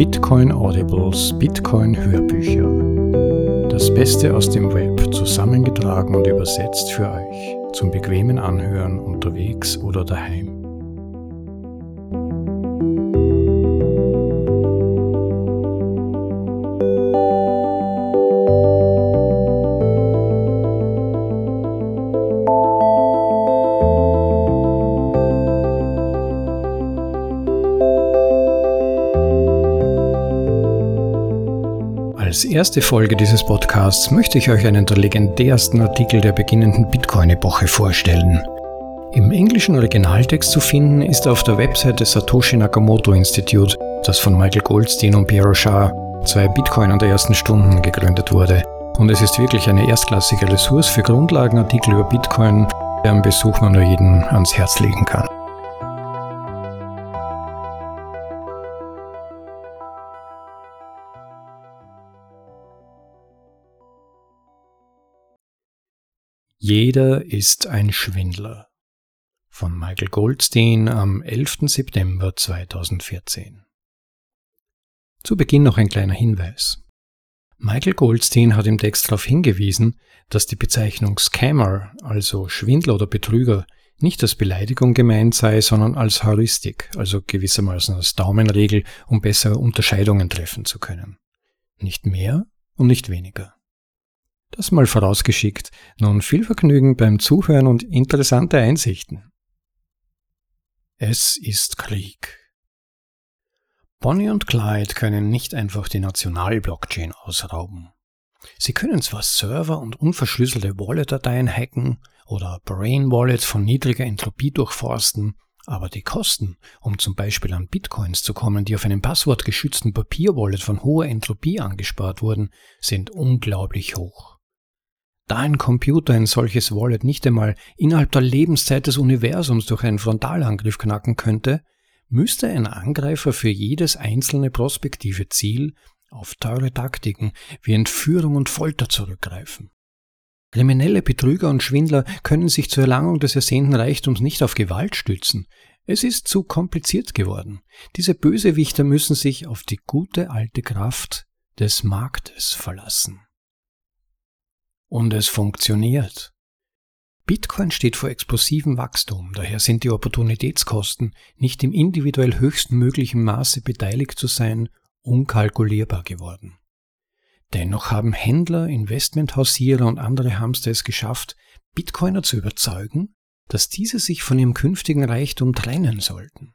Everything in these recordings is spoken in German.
Bitcoin Audibles, Bitcoin Hörbücher. Das Beste aus dem Web zusammengetragen und übersetzt für euch zum bequemen Anhören unterwegs oder daheim. Erste Folge dieses Podcasts möchte ich euch einen der legendärsten Artikel der beginnenden Bitcoin-Epoche vorstellen. Im englischen Originaltext zu finden ist auf der Website des Satoshi Nakamoto Institute, das von Michael Goldstein und Pierre Rochard, zwei Bitcoinern der ersten Stunden, gegründet wurde. Und es ist wirklich eine erstklassige Ressource für Grundlagenartikel über Bitcoin, deren Besuch man nur jedem ans Herz legen kann. Jeder ist ein Schwindler von Michael Goldstein am 11. September 2014. Zu Beginn noch ein kleiner Hinweis. Michael Goldstein hat im Text darauf hingewiesen, dass die Bezeichnung Scammer, also Schwindler oder Betrüger, nicht als Beleidigung gemeint sei, sondern als Heuristik, also gewissermaßen als Daumenregel, um bessere Unterscheidungen treffen zu können. Nicht mehr und nicht weniger. Das mal vorausgeschickt. Nun viel Vergnügen beim Zuhören und interessante Einsichten. Es ist Krieg. Bonnie und Clyde können nicht einfach die National-Blockchain ausrauben. Sie können zwar Server und unverschlüsselte Wallet-Dateien hacken oder Brain-Wallets von niedriger Entropie durchforsten, aber die Kosten, um zum Beispiel an Bitcoins zu kommen, die auf einem passwortgeschützten Papierwallet von hoher Entropie angespart wurden, sind unglaublich hoch. Da ein Computer ein solches Wallet nicht einmal innerhalb der Lebenszeit des Universums durch einen Frontalangriff knacken könnte, müsste ein Angreifer für jedes einzelne prospektive Ziel auf teure Taktiken wie Entführung und Folter zurückgreifen. Kriminelle Betrüger und Schwindler können sich zur Erlangung des ersehnten Reichtums nicht auf Gewalt stützen. Es ist zu kompliziert geworden. Diese Bösewichter müssen sich auf die gute alte Kraft des Marktes verlassen. Und es funktioniert. Bitcoin steht vor explosivem Wachstum, daher sind die Opportunitätskosten, nicht im individuell höchsten möglichen Maße beteiligt zu sein, unkalkulierbar geworden. Dennoch haben Händler, Investmenthausierer und andere Hamster es geschafft, Bitcoiner zu überzeugen, dass diese sich von ihrem künftigen Reichtum trennen sollten.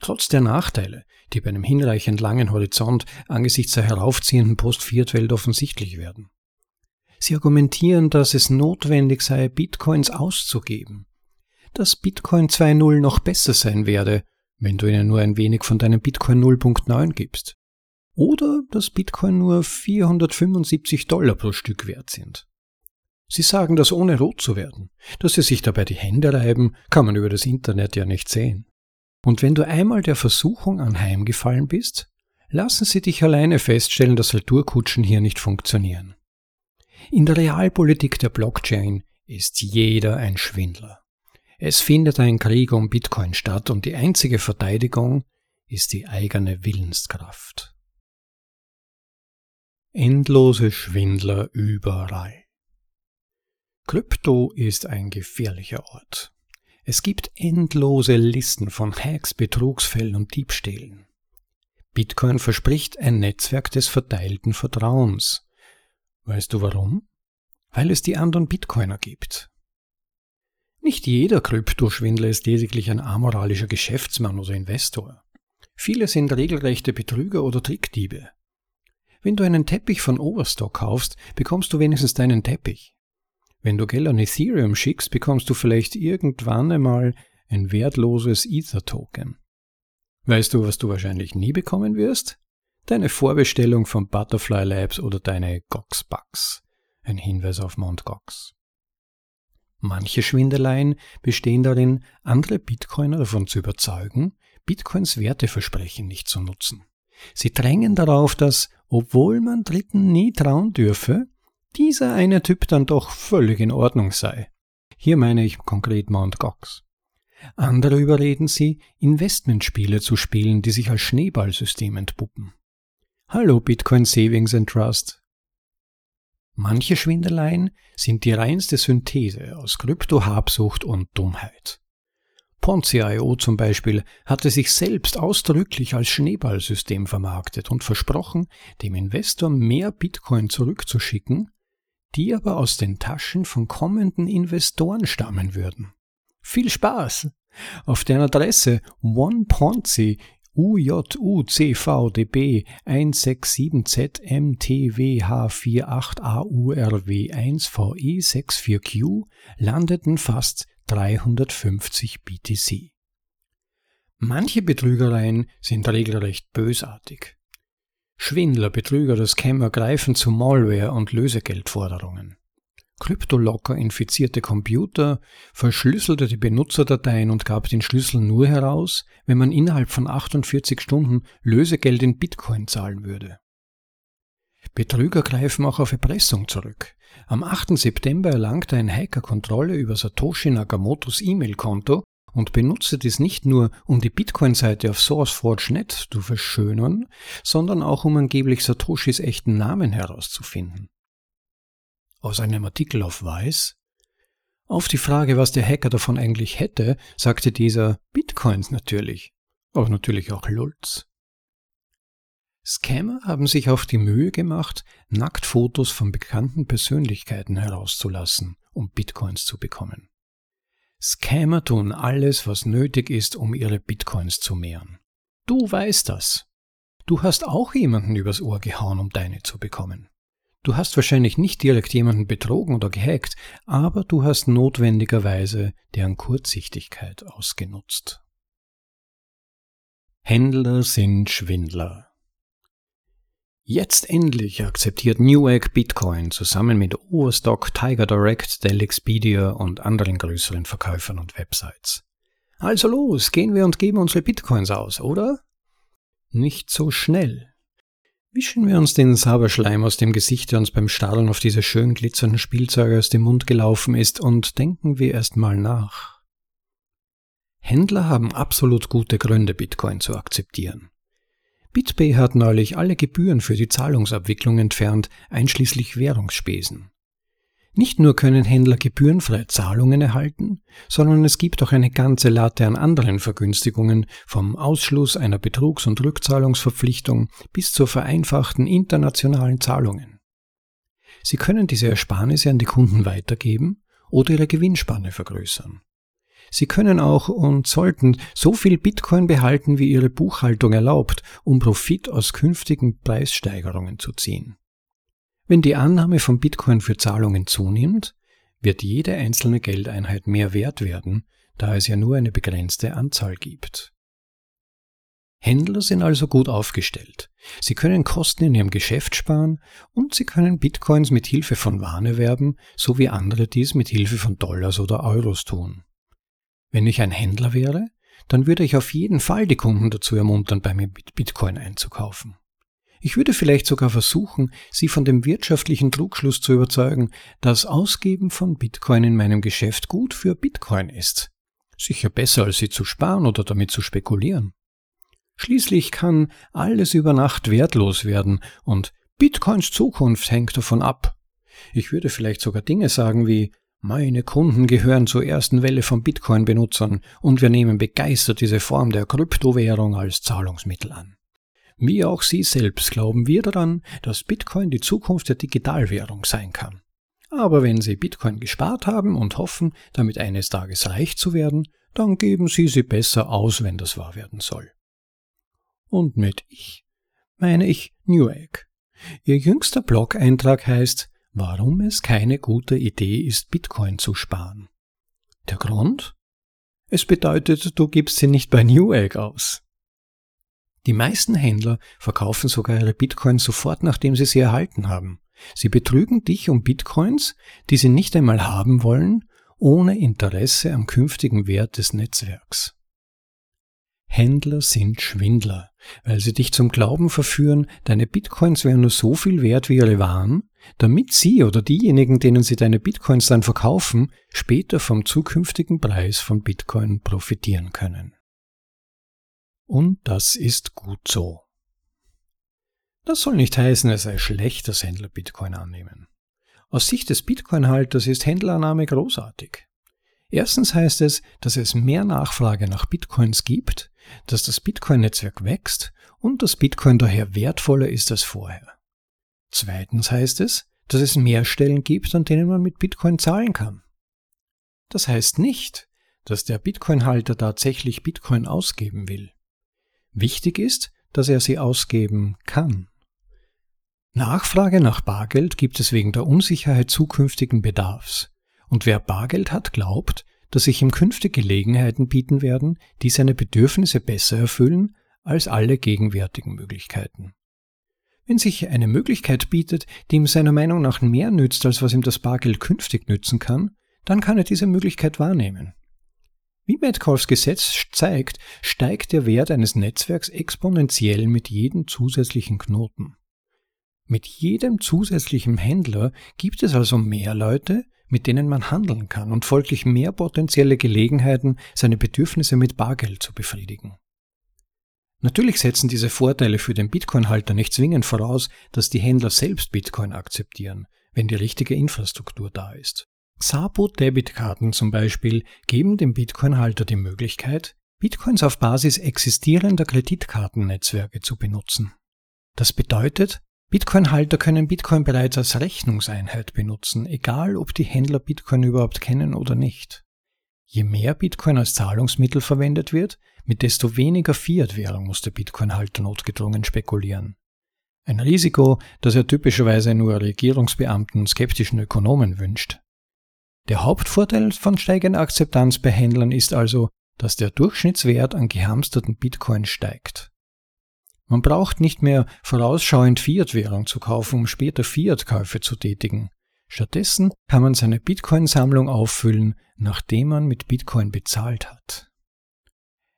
Trotz der Nachteile, die bei einem hinreichend langen Horizont angesichts der heraufziehenden Post-Fiat-Welt offensichtlich werden. Sie argumentieren, dass es notwendig sei, Bitcoins auszugeben, dass Bitcoin 2.0 noch besser sein werde, wenn du ihnen nur ein wenig von deinem Bitcoin 0.9 gibst. Oder dass Bitcoin nur 475 Dollar pro Stück wert sind. Sie sagen das ohne rot zu werden. Dass sie sich dabei die Hände reiben, kann man über das Internet ja nicht sehen. Und wenn du einmal der Versuchung anheimgefallen bist, lassen sie dich alleine feststellen, dass Retourkutschen hier nicht funktionieren. In der Realpolitik der Blockchain ist jeder ein Schwindler. Es findet ein Krieg um Bitcoin statt und die einzige Verteidigung ist die eigene Willenskraft. Endlose Schwindler überall. Krypto ist ein gefährlicher Ort. Es gibt endlose Listen von Hacks, Betrugsfällen und Diebstählen. Bitcoin verspricht ein Netzwerk des verteilten Vertrauens, Weißt du warum? Weil es die anderen Bitcoiner gibt. Nicht jeder Kryptoschwindler ist lediglich ein amoralischer Geschäftsmann oder Investor. Viele sind regelrechte Betrüger oder Trickdiebe. Wenn du einen Teppich von Overstock kaufst, bekommst du wenigstens deinen Teppich. Wenn du Geld an Ethereum schickst, bekommst du vielleicht irgendwann einmal ein wertloses Ether-Token. Weißt du, was du wahrscheinlich nie bekommen wirst? Deine Vorbestellung von Butterfly Labs oder deine Gox Bucks. Ein Hinweis auf Mount Gox. Manche Schwindeleien bestehen darin, andere Bitcoiner davon zu überzeugen, Bitcoins Werteversprechen nicht zu nutzen. Sie drängen darauf, dass, obwohl man Dritten nie trauen dürfe, dieser eine Typ dann doch völlig in Ordnung sei. Hier meine ich konkret Mount Gox. Andere überreden sie, Investmentspiele zu spielen, die sich als Schneeballsystem entpuppen. Hallo Bitcoin Savings and Trust. Manche Schwindeleien sind die reinste Synthese aus Krypto-Habsucht und Dummheit. Ponzi.io zum Beispiel hatte sich selbst ausdrücklich als Schneeballsystem vermarktet und versprochen, dem Investor mehr Bitcoin zurückzuschicken, die aber aus den Taschen von kommenden Investoren stammen würden. Viel Spaß! Auf der Adresse OnePonzi UJUCVDB 167ZMTWH48AURW1VE64Q landeten fast 350 BTC. Manche Betrügereien sind regelrecht bösartig. Schwindler, Betrüger oder Scammer greifen zu Malware und Lösegeldforderungen. Kryptolocker infizierte Computer, verschlüsselte die Benutzerdateien und gab den Schlüssel nur heraus, wenn man innerhalb von 48 Stunden Lösegeld in Bitcoin zahlen würde. Betrüger greifen auch auf Erpressung zurück. Am 8. September erlangte ein Hacker Kontrolle über Satoshi Nakamotos E-Mail-Konto und benutzte dies nicht nur, um die Bitcoin-Seite auf SourceForge.net zu verschönern, sondern auch um angeblich Satoshis echten Namen herauszufinden aus einem Artikel auf Weiß. Auf die Frage, was der Hacker davon eigentlich hätte, sagte dieser Bitcoins natürlich, aber natürlich auch Lulz. Scammer haben sich auf die Mühe gemacht, Nacktfotos von bekannten Persönlichkeiten herauszulassen, um Bitcoins zu bekommen. Scammer tun alles, was nötig ist, um ihre Bitcoins zu mehren. Du weißt das. Du hast auch jemanden übers Ohr gehauen, um deine zu bekommen. Du hast wahrscheinlich nicht direkt jemanden betrogen oder gehackt, aber du hast notwendigerweise deren Kurzsichtigkeit ausgenutzt. Händler sind Schwindler. Jetzt endlich akzeptiert Newegg Bitcoin zusammen mit Overstock, Tiger Direct, Dell Expedia und anderen größeren Verkäufern und Websites. Also los, gehen wir und geben unsere Bitcoins aus, oder? Nicht so schnell. Wischen wir uns den Sauberschleim aus dem Gesicht, der uns beim Stadeln auf diese schön glitzernden Spielzeuge aus dem Mund gelaufen ist, und denken wir erst mal nach. Händler haben absolut gute Gründe, Bitcoin zu akzeptieren. BitPay hat neulich alle Gebühren für die Zahlungsabwicklung entfernt, einschließlich Währungsspesen. Nicht nur können Händler gebührenfreie Zahlungen erhalten, sondern es gibt auch eine ganze Latte an anderen Vergünstigungen, vom Ausschluss einer Betrugs- und Rückzahlungsverpflichtung bis zur vereinfachten internationalen Zahlungen. Sie können diese Ersparnisse an die Kunden weitergeben oder ihre Gewinnspanne vergrößern. Sie können auch und sollten so viel Bitcoin behalten, wie ihre Buchhaltung erlaubt, um Profit aus künftigen Preissteigerungen zu ziehen. Wenn die Annahme von Bitcoin für Zahlungen zunimmt, wird jede einzelne Geldeinheit mehr wert werden, da es ja nur eine begrenzte Anzahl gibt. Händler sind also gut aufgestellt. Sie können Kosten in ihrem Geschäft sparen und sie können Bitcoins mit Hilfe von Waren erwerben, so wie andere dies mit Hilfe von Dollars oder Euros tun. Wenn ich ein Händler wäre, dann würde ich auf jeden Fall die Kunden dazu ermuntern, bei mir Bitcoin einzukaufen. Ich würde vielleicht sogar versuchen, Sie von dem wirtschaftlichen Trugschluss zu überzeugen, dass Ausgeben von Bitcoin in meinem Geschäft gut für Bitcoin ist. Sicher besser, als sie zu sparen oder damit zu spekulieren. Schließlich kann alles über Nacht wertlos werden und Bitcoins Zukunft hängt davon ab. Ich würde vielleicht sogar Dinge sagen wie meine Kunden gehören zur ersten Welle von Bitcoin-Benutzern und wir nehmen begeistert diese Form der Kryptowährung als Zahlungsmittel an. Wie auch Sie selbst glauben wir daran, dass Bitcoin die Zukunft der Digitalwährung sein kann. Aber wenn Sie Bitcoin gespart haben und hoffen, damit eines Tages reich zu werden, dann geben Sie sie besser aus, wenn das wahr werden soll. Und mit ich meine ich Newegg. Ihr jüngster Blog-Eintrag heißt, warum es keine gute Idee ist, Bitcoin zu sparen. Der Grund? Es bedeutet, du gibst sie nicht bei Newegg aus. Die meisten Händler verkaufen sogar ihre Bitcoins sofort, nachdem sie sie erhalten haben. Sie betrügen dich um Bitcoins, die sie nicht einmal haben wollen, ohne Interesse am künftigen Wert des Netzwerks. Händler sind Schwindler, weil sie dich zum Glauben verführen, deine Bitcoins wären nur so viel wert wie ihre Waren, damit sie oder diejenigen, denen sie deine Bitcoins dann verkaufen, später vom zukünftigen Preis von Bitcoin profitieren können. Und das ist gut so. Das soll nicht heißen, es sei schlecht, dass Händler Bitcoin annehmen. Aus Sicht des Bitcoin-Halters ist Händlerannahme großartig. Erstens heißt es, dass es mehr Nachfrage nach Bitcoins gibt, dass das Bitcoin-Netzwerk wächst und dass Bitcoin daher wertvoller ist als vorher. Zweitens heißt es, dass es mehr Stellen gibt, an denen man mit Bitcoin zahlen kann. Das heißt nicht, dass der Bitcoin-Halter tatsächlich Bitcoin ausgeben will. Wichtig ist, dass er sie ausgeben kann. Nachfrage nach Bargeld gibt es wegen der Unsicherheit zukünftigen Bedarfs. Und wer Bargeld hat, glaubt, dass sich ihm künftig Gelegenheiten bieten werden, die seine Bedürfnisse besser erfüllen als alle gegenwärtigen Möglichkeiten. Wenn sich eine Möglichkeit bietet, die ihm seiner Meinung nach mehr nützt, als was ihm das Bargeld künftig nützen kann, dann kann er diese Möglichkeit wahrnehmen. Wie Metcalfs Gesetz zeigt, steigt der Wert eines Netzwerks exponentiell mit jedem zusätzlichen Knoten. Mit jedem zusätzlichen Händler gibt es also mehr Leute, mit denen man handeln kann und folglich mehr potenzielle Gelegenheiten, seine Bedürfnisse mit Bargeld zu befriedigen. Natürlich setzen diese Vorteile für den Bitcoin-Halter nicht zwingend voraus, dass die Händler selbst Bitcoin akzeptieren, wenn die richtige Infrastruktur da ist. Xabo-Debitkarten zum Beispiel geben dem Bitcoin-Halter die Möglichkeit, Bitcoins auf Basis existierender Kreditkartennetzwerke zu benutzen. Das bedeutet, Bitcoin-Halter können Bitcoin bereits als Rechnungseinheit benutzen, egal ob die Händler Bitcoin überhaupt kennen oder nicht. Je mehr Bitcoin als Zahlungsmittel verwendet wird, mit desto weniger Fiat-Währung muss der Bitcoin-Halter notgedrungen spekulieren. Ein Risiko, das er typischerweise nur Regierungsbeamten und skeptischen Ökonomen wünscht. Der Hauptvorteil von steigender Akzeptanz bei Händlern ist also, dass der Durchschnittswert an gehamsterten Bitcoin steigt. Man braucht nicht mehr vorausschauend Fiat-Währung zu kaufen, um später Fiat-Käufe zu tätigen. Stattdessen kann man seine Bitcoin-Sammlung auffüllen, nachdem man mit Bitcoin bezahlt hat.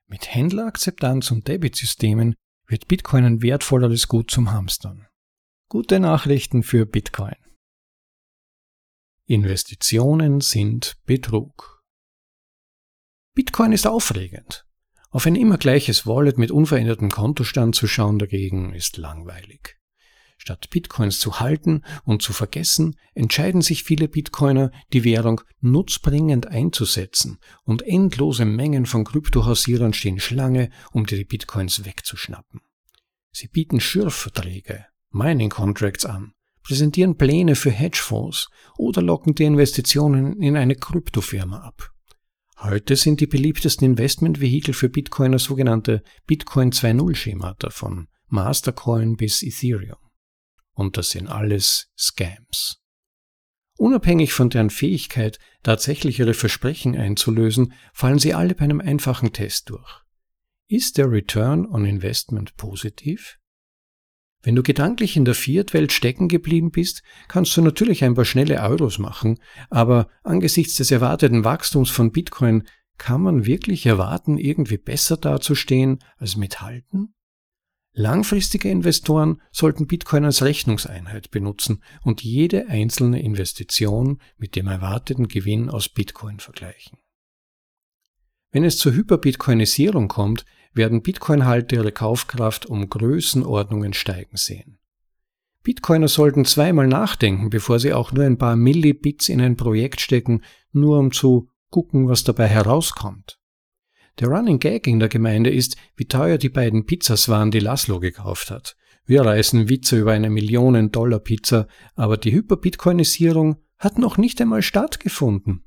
Mit Händlerakzeptanz und Debitsystemen wird Bitcoin ein wertvolleres Gut zum Hamstern. Gute Nachrichten für Bitcoin. Investitionen sind Betrug. Bitcoin ist aufregend. Auf ein immer gleiches Wallet mit unverändertem Kontostand zu schauen dagegen ist langweilig. Statt Bitcoins zu halten und zu vergessen, entscheiden sich viele Bitcoiner, die Währung nutzbringend einzusetzen und endlose Mengen von Kryptohausierern stehen Schlange, um die Bitcoins wegzuschnappen. Sie bieten Schürfverträge, Mining Contracts an, präsentieren Pläne für Hedgefonds oder locken dir Investitionen in eine Kryptofirma ab. Heute sind die beliebtesten Investmentvehikel für Bitcoiner sogenannte Bitcoin 2.0 Schemata von Mastercoin bis Ethereum. Und das sind alles Scams. Unabhängig von deren Fähigkeit, tatsächlich ihre Versprechen einzulösen, fallen sie alle bei einem einfachen Test durch. Ist der Return on Investment positiv? Wenn du gedanklich in der Fiat-Welt stecken geblieben bist, kannst du natürlich ein paar schnelle Euros machen, aber angesichts des erwarteten Wachstums von Bitcoin kann man wirklich erwarten, irgendwie besser dazustehen als mithalten? Langfristige Investoren sollten Bitcoin als Rechnungseinheit benutzen und jede einzelne Investition mit dem erwarteten Gewinn aus Bitcoin vergleichen. Wenn es zur Hyperbitcoinisierung kommt, werden Bitcoin-Halter ihre Kaufkraft um Größenordnungen steigen sehen. Bitcoiner sollten zweimal nachdenken, bevor sie auch nur ein paar Millibits in ein Projekt stecken, nur um zu gucken, was dabei herauskommt. Der Running Gag in der Gemeinde ist, wie teuer die beiden Pizzas waren, die Laszlo gekauft hat. Wir reißen Witze über eine Millionen-Dollar-Pizza, aber die Hyperbitcoinisierung hat noch nicht einmal stattgefunden.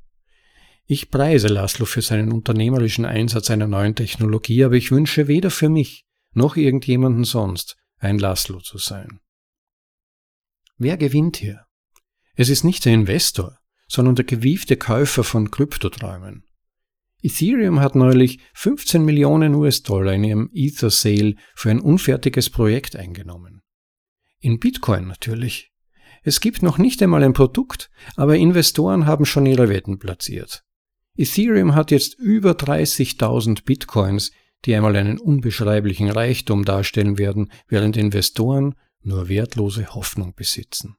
Ich preise Laszlo für seinen unternehmerischen Einsatz einer neuen Technologie, aber ich wünsche weder für mich noch irgendjemanden sonst ein Laszlo zu sein. Wer gewinnt hier? Es ist nicht der Investor, sondern der gewiefte Käufer von Kryptoträumen. Ethereum hat neulich 15 Millionen US-Dollar in ihrem Ether-Sale für ein unfertiges Projekt eingenommen. In Bitcoin natürlich. Es gibt noch nicht einmal ein Produkt, aber Investoren haben schon ihre Wetten platziert. Ethereum hat jetzt über 30.000 Bitcoins, die einmal einen unbeschreiblichen Reichtum darstellen werden, während Investoren nur wertlose Hoffnung besitzen.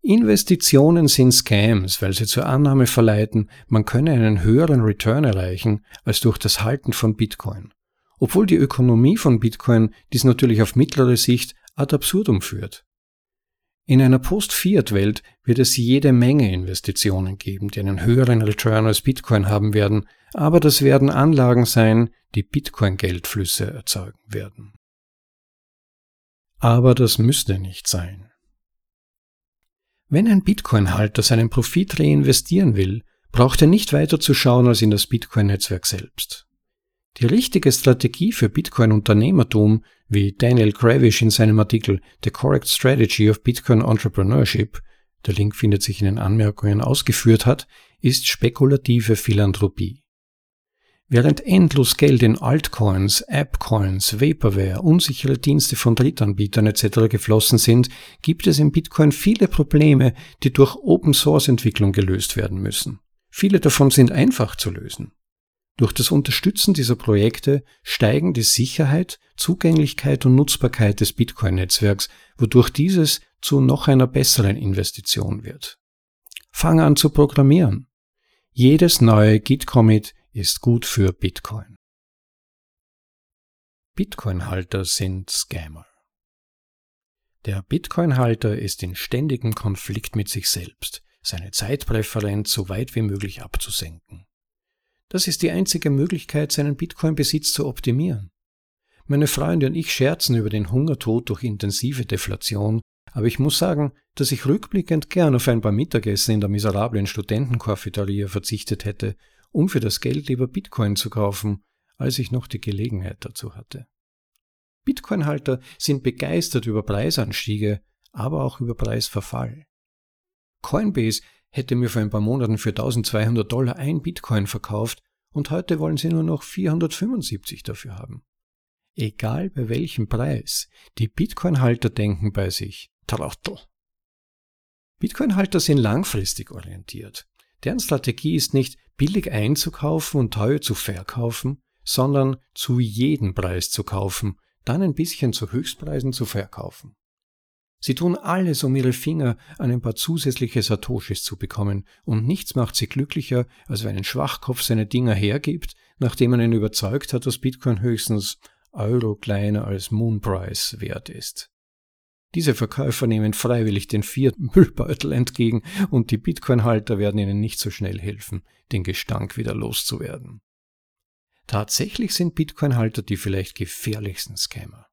Investitionen sind Scams, weil sie zur Annahme verleiten, man könne einen höheren Return erreichen als durch das Halten von Bitcoin. Obwohl die Ökonomie von Bitcoin dies natürlich auf mittlere Sicht ad absurdum führt. In einer Post-Fiat-Welt wird es jede Menge Investitionen geben, die einen höheren Return als Bitcoin haben werden, aber das werden Anlagen sein, die Bitcoin-Geldflüsse erzeugen werden. Aber das müsste nicht sein. Wenn ein Bitcoin-Halter seinen Profit reinvestieren will, braucht er nicht weiter zu schauen als in das Bitcoin-Netzwerk selbst. Die richtige Strategie für Bitcoin-Unternehmertum, wie Daniel Gravish in seinem Artikel The Correct Strategy of Bitcoin Entrepreneurship, der Link findet sich in den Anmerkungen, ausgeführt hat, ist spekulative Philanthropie. Während endlos Geld in Altcoins, Appcoins, Vaporware, unsichere Dienste von Drittanbietern etc. geflossen sind, gibt es in Bitcoin viele Probleme, die durch Open-Source-Entwicklung gelöst werden müssen. Viele davon sind einfach zu lösen. Durch das Unterstützen dieser Projekte steigen die Sicherheit, Zugänglichkeit und Nutzbarkeit des Bitcoin-Netzwerks, wodurch dieses zu noch einer besseren Investition wird. Fang an zu programmieren. Jedes neue Git-Commit ist gut für Bitcoin. Bitcoin-Halter sind Scammer. Der Bitcoin-Halter ist in ständigem Konflikt mit sich selbst, seine Zeitpräferenz so weit wie möglich abzusenken. Das ist die einzige Möglichkeit, seinen Bitcoin-Besitz zu optimieren. Meine Freunde und ich scherzen über den Hungertod durch intensive Deflation, aber ich muss sagen, dass ich rückblickend gern auf ein paar Mittagessen in der miserablen Studentencafeteria verzichtet hätte, um für das Geld lieber Bitcoin zu kaufen, als ich noch die Gelegenheit dazu hatte. Bitcoin-Halter sind begeistert über Preisanstiege, aber auch über Preisverfall. Coinbase hätte mir vor ein paar Monaten für 1200 Dollar ein Bitcoin verkauft und heute wollen sie nur noch 475 dafür haben. Egal bei welchem Preis, die Bitcoin-Halter denken bei sich, Trottel. Bitcoin-Halter sind langfristig orientiert. Deren Strategie ist nicht billig einzukaufen und teuer zu verkaufen, sondern zu jedem Preis zu kaufen, dann ein bisschen zu Höchstpreisen zu verkaufen. Sie tun alles, um ihre Finger an ein paar zusätzliche Satoshis zu bekommen, und nichts macht sie glücklicher, als wenn ein Schwachkopf seine Dinger hergibt, nachdem man ihn überzeugt hat, dass Bitcoin höchstens Euro kleiner als Moonprice wert ist. Diese Verkäufer nehmen freiwillig den vierten Müllbeutel entgegen und die Bitcoin-Halter werden ihnen nicht so schnell helfen, den Gestank wieder loszuwerden. Tatsächlich sind Bitcoin-Halter die vielleicht gefährlichsten Scammer.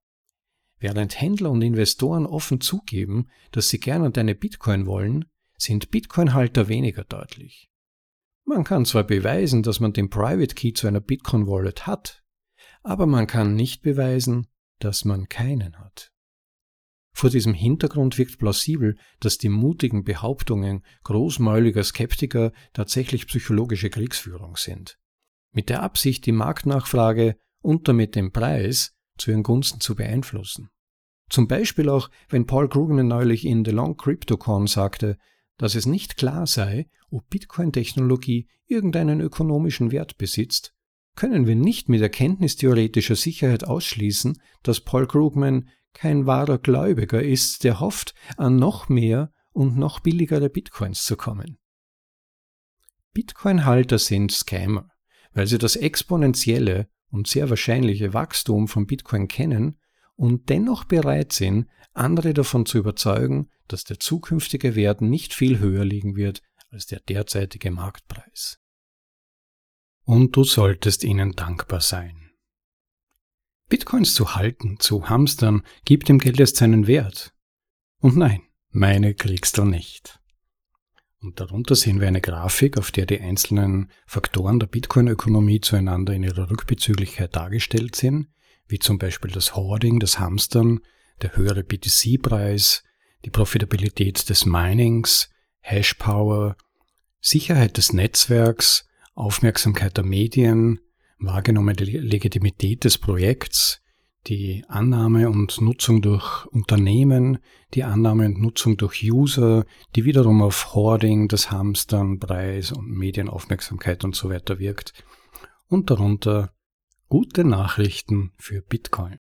Während Händler und Investoren offen zugeben, dass sie gerne deine Bitcoin wollen, sind Bitcoin-Halter weniger deutlich. Man kann zwar beweisen, dass man den Private Key zu einer Bitcoin Wallet hat, aber man kann nicht beweisen, dass man keinen hat. Vor diesem Hintergrund wirkt plausibel, dass die mutigen Behauptungen großmäuliger Skeptiker tatsächlich psychologische Kriegsführung sind. Mit der Absicht, die Marktnachfrage und damit den Preis zu ihren Gunsten zu beeinflussen. Zum Beispiel auch, wenn Paul Krugman neulich in The Long CryptoCon sagte, dass es nicht klar sei, ob Bitcoin-Technologie irgendeinen ökonomischen Wert besitzt, können wir nicht mit erkenntnistheoretischer Sicherheit ausschließen, dass Paul Krugman kein wahrer Gläubiger ist, der hofft, an noch mehr und noch billigere Bitcoins zu kommen. Bitcoin-Halter sind Scammer, weil sie das exponentielle und sehr wahrscheinliche Wachstum von Bitcoin kennen und dennoch bereit sind, andere davon zu überzeugen, dass der zukünftige Wert nicht viel höher liegen wird als der derzeitige Marktpreis. Und du solltest ihnen dankbar sein. Bitcoins zu halten, zu hamstern, gibt dem Geld erst seinen Wert. Und nein, meine kriegst du nicht. Und darunter sehen wir eine Grafik, auf der die einzelnen Faktoren der Bitcoin-Ökonomie zueinander in ihrer Rückbezüglichkeit dargestellt sind, wie zum Beispiel das Hoarding, das Hamstern, der höhere BTC-Preis, die Profitabilität des Minings, Hashpower, Sicherheit des Netzwerks, Aufmerksamkeit der Medien, wahrgenommene Legitimität des Projekts, die Annahme und Nutzung durch Unternehmen, die Annahme und Nutzung durch User, die wiederum auf Hoarding, das Hamstern, Preis und Medienaufmerksamkeit und so weiter wirkt. Und darunter gute Nachrichten für Bitcoin.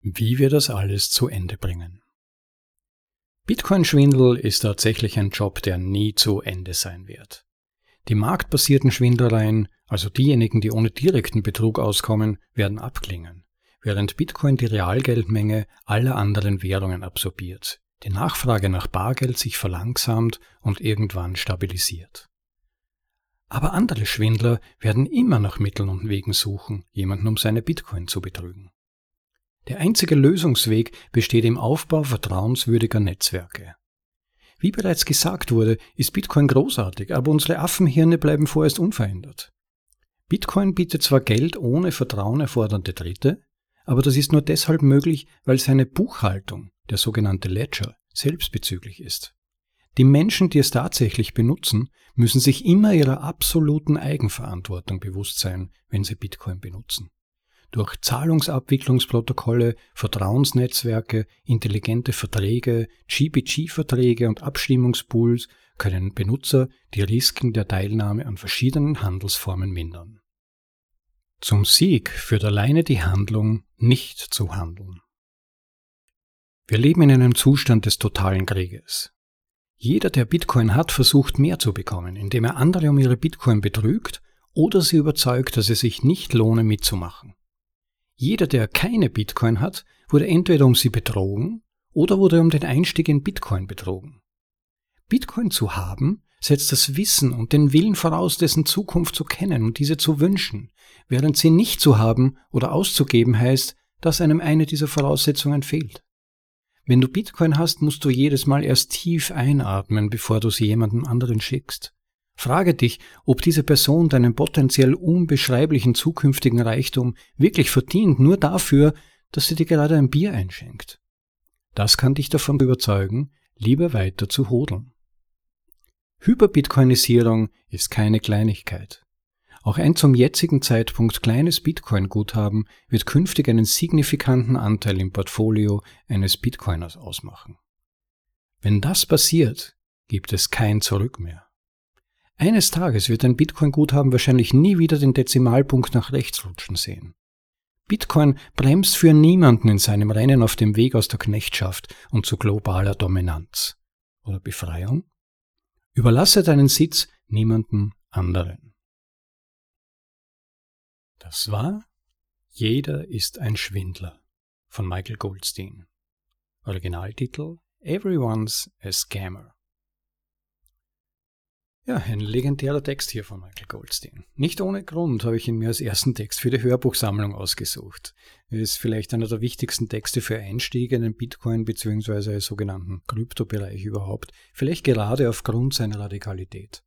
Wie wir das alles zu Ende bringen. Bitcoin-Schwindel ist tatsächlich ein Job, der nie zu Ende sein wird. Die marktbasierten Schwindlereien, also diejenigen, die ohne direkten Betrug auskommen, werden abklingen. während Bitcoin die Realgeldmenge aller anderen Währungen absorbiert, die Nachfrage nach Bargeld sich verlangsamt und irgendwann stabilisiert. Aber andere Schwindler werden immer nach Mitteln und Wegen suchen, jemanden um seine Bitcoin zu betrügen. Der einzige Lösungsweg besteht im Aufbau vertrauenswürdiger Netzwerke. Wie bereits gesagt wurde, ist Bitcoin großartig, aber unsere Affenhirne bleiben vorerst unverändert. Bitcoin bietet zwar Geld ohne Vertrauen erfordernde Dritte, aber das ist nur deshalb möglich, weil seine Buchhaltung, der sogenannte Ledger, selbstbezüglich ist. Die Menschen, die es tatsächlich benutzen, müssen sich immer ihrer absoluten Eigenverantwortung bewusst sein, wenn sie Bitcoin benutzen. Durch Zahlungsabwicklungsprotokolle, Vertrauensnetzwerke, intelligente Verträge, GPG-Verträge und Abstimmungspools können Benutzer die Risiken der Teilnahme an verschiedenen Handelsformen mindern. Zum Sieg führt alleine die Handlung, nicht zu handeln. Wir leben in einem Zustand des totalen Krieges. Jeder, der Bitcoin hat, versucht mehr zu bekommen, indem er andere um ihre Bitcoin betrügt oder sie überzeugt, dass es sich nicht lohne mitzumachen. Jeder, der keine Bitcoin hat, wurde entweder um sie betrogen oder wurde um den Einstieg in Bitcoin betrogen. Bitcoin zu haben, setzt das Wissen und den Willen voraus, dessen Zukunft zu kennen und diese zu wünschen, während sie nicht zu haben oder auszugeben heißt, dass einem eine dieser Voraussetzungen fehlt. Wenn du Bitcoin hast, musst du jedes Mal erst tief einatmen, bevor du sie jemandem anderen schickst. Frage dich, ob diese Person deinen potenziell unbeschreiblichen zukünftigen Reichtum wirklich verdient, nur dafür, dass sie dir gerade ein Bier einschenkt. Das kann dich davon überzeugen, lieber weiter zu hodeln. Hyperbitcoinisierung ist keine Kleinigkeit. Auch ein zum jetzigen Zeitpunkt kleines Bitcoin-Guthaben wird künftig einen signifikanten Anteil im Portfolio eines Bitcoiners ausmachen. Wenn das passiert, gibt es kein Zurück mehr. Eines Tages wird ein Bitcoin-Guthaben wahrscheinlich nie wieder den Dezimalpunkt nach rechts rutschen sehen. Bitcoin bremst für niemanden in seinem Rennen auf dem Weg aus der Knechtschaft und zu globaler Dominanz. Oder Befreiung? Überlasse deinen Sitz niemanden anderen. Das war Jeder ist ein Schwindler von Michael Goldstein. Originaltitel Everyone's a Scammer. Ja, ein legendärer Text hier von Michael Goldstein. Nicht ohne Grund habe ich ihn mir als ersten Text für die Hörbuchsammlung ausgesucht. Er ist vielleicht einer der wichtigsten Texte für Einstiege in den Bitcoin bzw. sogenannten Kryptobereich überhaupt, vielleicht gerade aufgrund seiner Radikalität.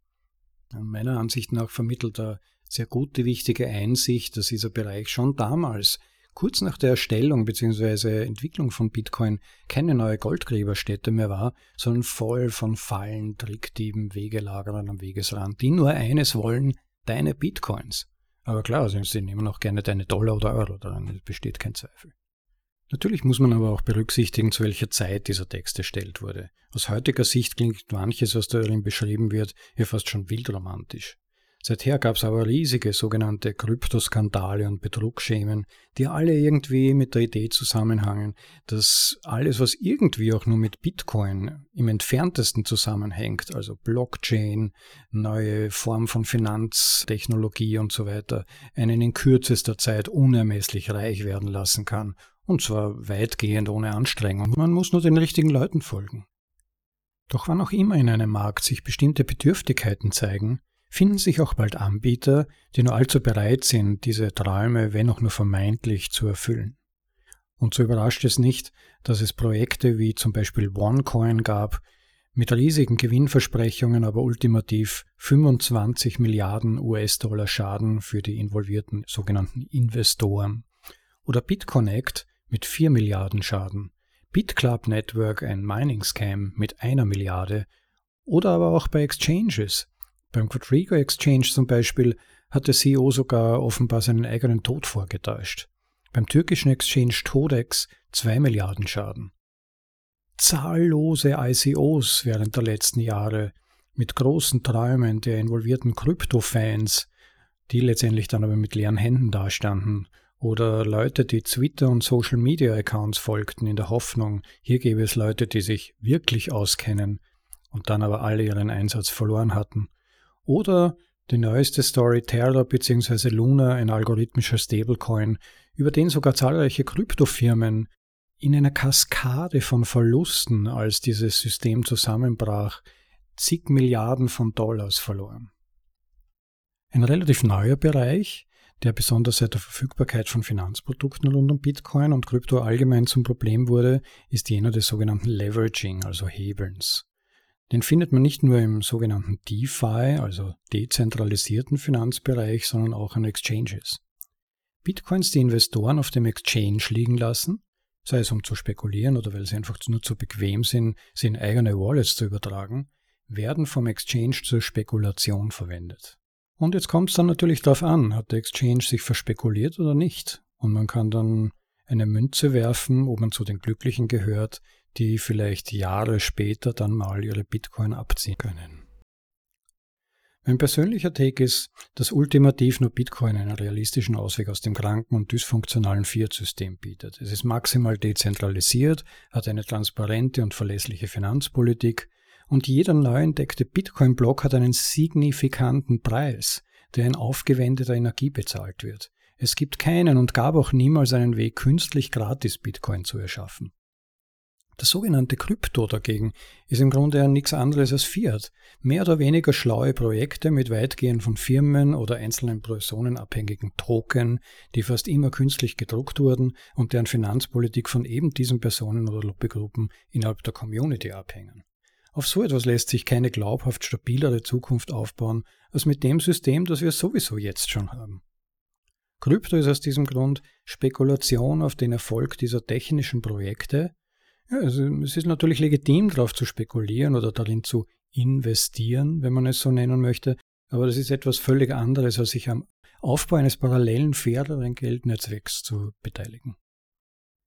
Meiner Ansicht nach vermittelt er sehr gute, wichtige Einsicht, dass dieser Bereich schon damals kurz nach der Erstellung bzw. Entwicklung von Bitcoin keine neue Goldgräberstätte mehr war, sondern voll von Fallen, Trickdieben, Wegelagerern am Wegesrand, die nur eines wollen, deine Bitcoins. Aber klar, sie nehmen auch gerne deine Dollar oder Euro, daran besteht kein Zweifel. Natürlich muss man aber auch berücksichtigen, zu welcher Zeit dieser Text erstellt wurde. Aus heutiger Sicht klingt manches, was darin beschrieben wird, hier fast schon wildromantisch. Seither gab es aber riesige sogenannte Kryptoskandale und Betrugsschemen, die alle irgendwie mit der Idee zusammenhangen, dass alles, was irgendwie auch nur mit Bitcoin im entferntesten zusammenhängt, also Blockchain, neue Form von Finanztechnologie und so weiter, einen in kürzester Zeit unermesslich reich werden lassen kann. Und zwar weitgehend ohne Anstrengung. Man muss nur den richtigen Leuten folgen. Doch wann auch immer in einem Markt sich bestimmte Bedürftigkeiten zeigen, finden sich auch bald Anbieter, die nur allzu bereit sind, diese Träume, wenn auch nur vermeintlich, zu erfüllen. Und so überrascht es nicht, dass es Projekte wie zum Beispiel OneCoin gab, mit riesigen Gewinnversprechungen, aber ultimativ 25 Milliarden US-Dollar Schaden für die involvierten sogenannten Investoren. Oder BitConnect mit 4 Milliarden Schaden. BitClub Network, ein Mining-Scam mit einer Milliarde. Oder aber auch bei Exchanges, beim Quadriga Exchange zum Beispiel hat der CEO sogar offenbar seinen eigenen Tod vorgetäuscht. Beim türkischen Exchange Todex 2 Milliarden Schaden. Zahllose ICOs während der letzten Jahre mit großen Träumen der involvierten Krypto-Fans, die letztendlich dann aber mit leeren Händen dastanden, oder Leute, die Twitter und Social Media Accounts folgten in der Hoffnung, hier gäbe es Leute, die sich wirklich auskennen und dann aber alle ihren Einsatz verloren hatten oder die neueste Story Terra bzw. Luna, ein algorithmischer Stablecoin, über den sogar zahlreiche Kryptofirmen in einer Kaskade von Verlusten, als dieses System zusammenbrach, zig Milliarden von Dollars verloren. Ein relativ neuer Bereich, der besonders seit der Verfügbarkeit von Finanzprodukten rund um Bitcoin und Krypto allgemein zum Problem wurde, ist jener des sogenannten Leveraging, also Hebelns. Den findet man nicht nur im sogenannten DeFi, also dezentralisierten Finanzbereich, sondern auch an Exchanges. Bitcoins, die Investoren auf dem Exchange liegen lassen, sei es um zu spekulieren oder weil sie einfach nur zu bequem sind, sie in eigene Wallets zu übertragen, werden vom Exchange zur Spekulation verwendet. Und jetzt kommt es dann natürlich darauf an, hat der Exchange sich verspekuliert oder nicht. Und man kann dann eine Münze werfen, ob man zu den Glücklichen gehört, die vielleicht Jahre später dann mal ihre Bitcoin abziehen können. Mein persönlicher Take ist, dass ultimativ nur Bitcoin einen realistischen Ausweg aus dem kranken und dysfunktionalen Fiat-System bietet. Es ist maximal dezentralisiert, hat eine transparente und verlässliche Finanzpolitik und jeder neu entdeckte Bitcoin-Block hat einen signifikanten Preis, der in aufgewendeter Energie bezahlt wird. Es gibt keinen und gab auch niemals einen Weg, künstlich gratis Bitcoin zu erschaffen. Das sogenannte Krypto dagegen ist im Grunde ja nichts anderes als Fiat. Mehr oder weniger schlaue Projekte mit weitgehend von Firmen oder einzelnen Personen abhängigen Token, die fast immer künstlich gedruckt wurden und deren Finanzpolitik von eben diesen Personen oder Lobbygruppen innerhalb der Community abhängen. Auf so etwas lässt sich keine glaubhaft stabilere Zukunft aufbauen als mit dem System, das wir sowieso jetzt schon haben. Krypto ist aus diesem Grund Spekulation auf den Erfolg dieser technischen Projekte. Ja, also es ist natürlich legitim, darauf zu spekulieren oder darin zu investieren, wenn man es so nennen möchte, aber das ist etwas völlig anderes, als sich am Aufbau eines parallelen, faireren Geldnetzwerks zu beteiligen.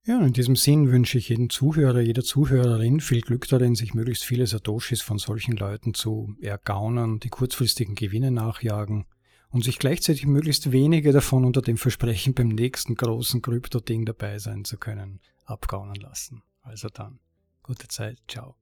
Ja, in diesem Sinn wünsche ich jedem Zuhörer, jeder Zuhörerin viel Glück darin, sich möglichst viele Satoshis von solchen Leuten zu ergaunern, die kurzfristigen Gewinne nachjagen und sich gleichzeitig möglichst wenige davon unter dem Versprechen, beim nächsten großen Krypto-Ding dabei sein zu können, abgaunen lassen. Also dann, gute Zeit, ciao.